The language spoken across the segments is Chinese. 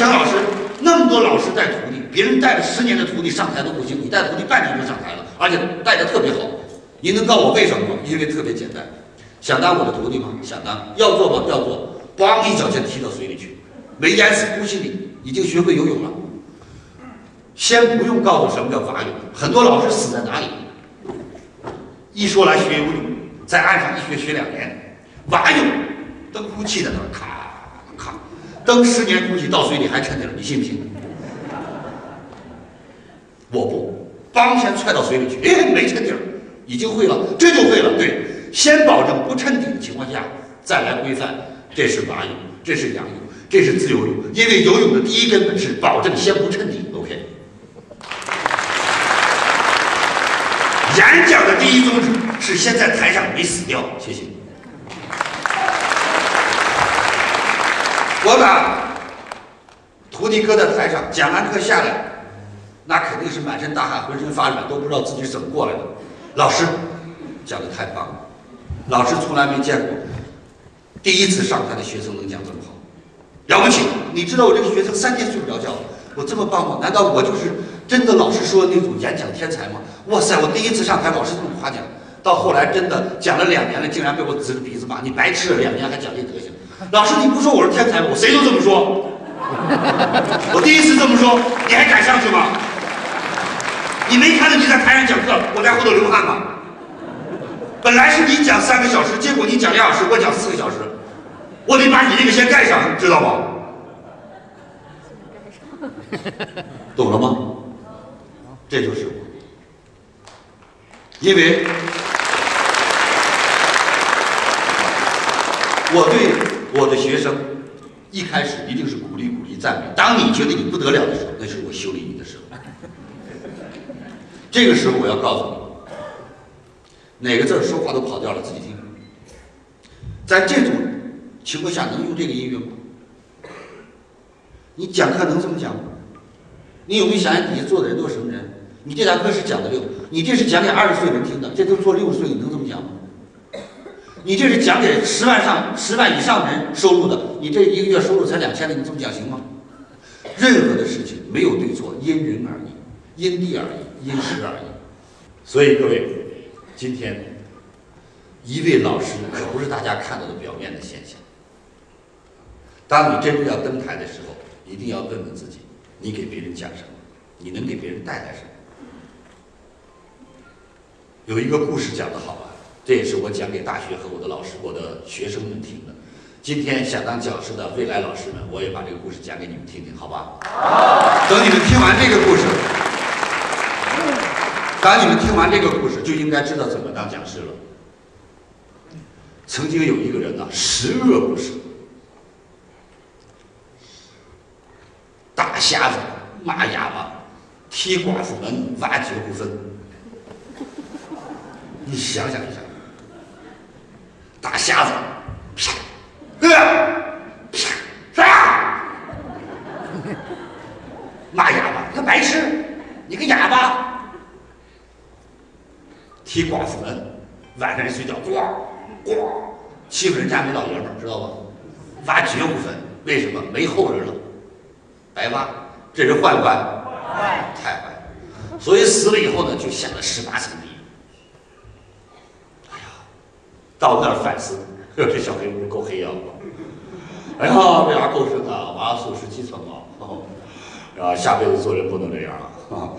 想老师那么多老师带徒弟，别人带了十年的徒弟上台都不行，你带徒弟半年就上台了，而且带的特别好。你能告诉我为什么吗？因为特别简单，想当我的徒弟吗？想当。要做吗？要做。咣一脚就踢到水里去，没淹死，恭喜你，已经学会游泳了。先不用告诉什么叫蛙泳，很多老师死在哪里？一说来学游泳，在岸上一学学两年，蛙泳蹬呼气在那儿咔，蹬十年估计到水里还沉着了，你信不信？我不，梆先踹到水里去，哎，没沉底，已经会了，这就会了。对，先保证不沉底的情况下，再来规范，这是蛙泳，这是仰泳，这是自由泳。因为游泳的第一根本是保证先不沉底。OK。演讲的第一宗旨是先在台上没死掉。谢谢。我把徒弟搁在台上，讲完课下来。那肯定是满身大汗，浑身发软，都不知道自己怎么过来的。老师讲的太棒了，老师从来没见过第一次上台的学生能讲这么好，了不起！你知道我这个学生三天睡不着觉，我这么棒吗？难道我就是真的老师说的那种演讲天才吗？哇塞！我第一次上台，老师这么夸奖，到后来真的讲了两年了，竟然被我指着鼻子骂，你白吃了两年还讲这德行。老师，你不说我是天才吗？我谁都这么说。我第一次这么说，你还敢上去吗？你没看到你在台上讲课，我在后头流汗吗？本来是你讲三个小时，结果你讲两小时，我讲四个小时，我得把你那个先盖上，知道吗？懂了吗？这就是我，因为我对我的学生一开始一定是鼓励、鼓励、赞美。当你觉得你不得了的时候，那是我修理你的时候。这个时候我要告诉你，哪个字说话都跑调了，自己听。在这种情况下，能用这个音乐吗？你讲课能这么讲吗？你有没有想想底下坐的人都是什么人？你这堂课是讲的六，你这是讲给二十岁人听的，这都坐六十岁，你能这么讲吗？你这是讲给十万上十万以上的人收入的，你这一个月收入才两千的，你这么讲行吗？任何的事情没有对错，因人而异，因地而异。因时而异，所以各位，今天一位老师可不是大家看到的表面的现象。当你真正要登台的时候，一定要问问自己：你给别人讲什么？你能给别人带来什么？有一个故事讲得好啊，这也是我讲给大学和我的老师、我的学生们听的。今天想当讲师的未来老师们，我也把这个故事讲给你们听听，好吧？好。等你们听完这个故事。当你们听完这个故事，就应该知道怎么当讲师了。曾经有一个人呢，十恶不赦，打瞎子、骂哑巴、踢寡妇门、挖绝户坟。你想想一下，打瞎子，啪，啪，啪，骂哑巴，你个白痴，你个哑巴。踢寡妇门，晚上一睡觉，咣咣，欺负人家没老爷们儿，知道吧？挖绝户坟，为什么？没后人了，白挖。这人坏不坏？坏，太坏。所以死了以后呢，就下了十八层地狱。哎呀，到那儿反思，呵，这小黑屋够黑呀！哎呀，这样够深啊，挖了十七层啊！啊，下辈子做人不能这样啊！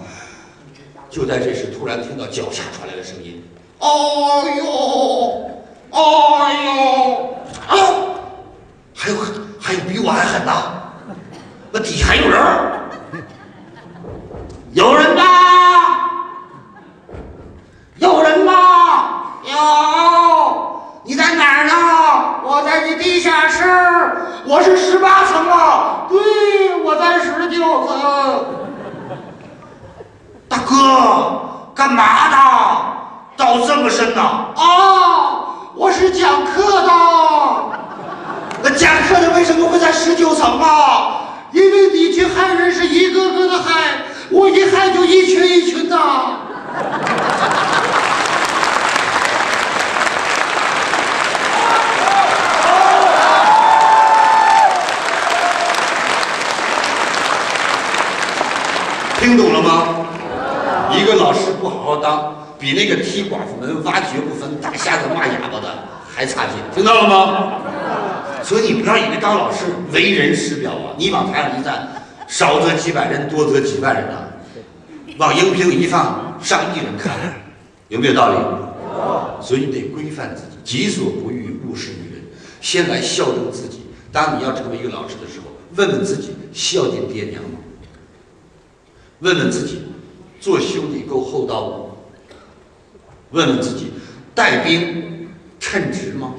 就在这时，突然听到脚下传来的声音：“哎呦，哎呦，啊！还有还有比我还狠的，那底下还有人哪儿呢？我在你地下室，我是十八层啊！对，我在十九层。”大哥，干嘛呢？道这么深呐？啊，我是讲课的。那讲课的为什么会在十九层啊？因为你去害人是一个个的害，我一害就一群一群的。当，比那个踢寡妇门、挖掘不分、打瞎子、骂哑巴的还差劲，听到了吗？所以你不要以为当老师为人师表啊，你往台上一站，少则几百人，多则几万人呐，往荧屏一放，上亿人看，有没有道理？所以你得规范自己，己所不欲，勿施于人。先来孝敬自己。当你要成为一个老师的时候，问问自己孝敬爹娘吗？问问自己做兄弟够厚道吗？问问自己带兵称职吗？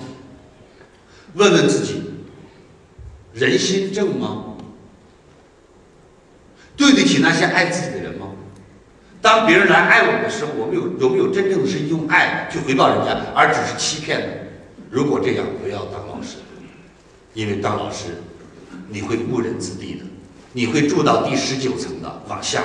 问问自己人心正吗？对得起那些爱自己的人吗？当别人来爱我们的时候，我们有有没有真正的是用爱去回报人家，而只是欺骗呢？如果这样，不要当老师，因为当老师你会误人子弟的，你会住到第十九层的往下。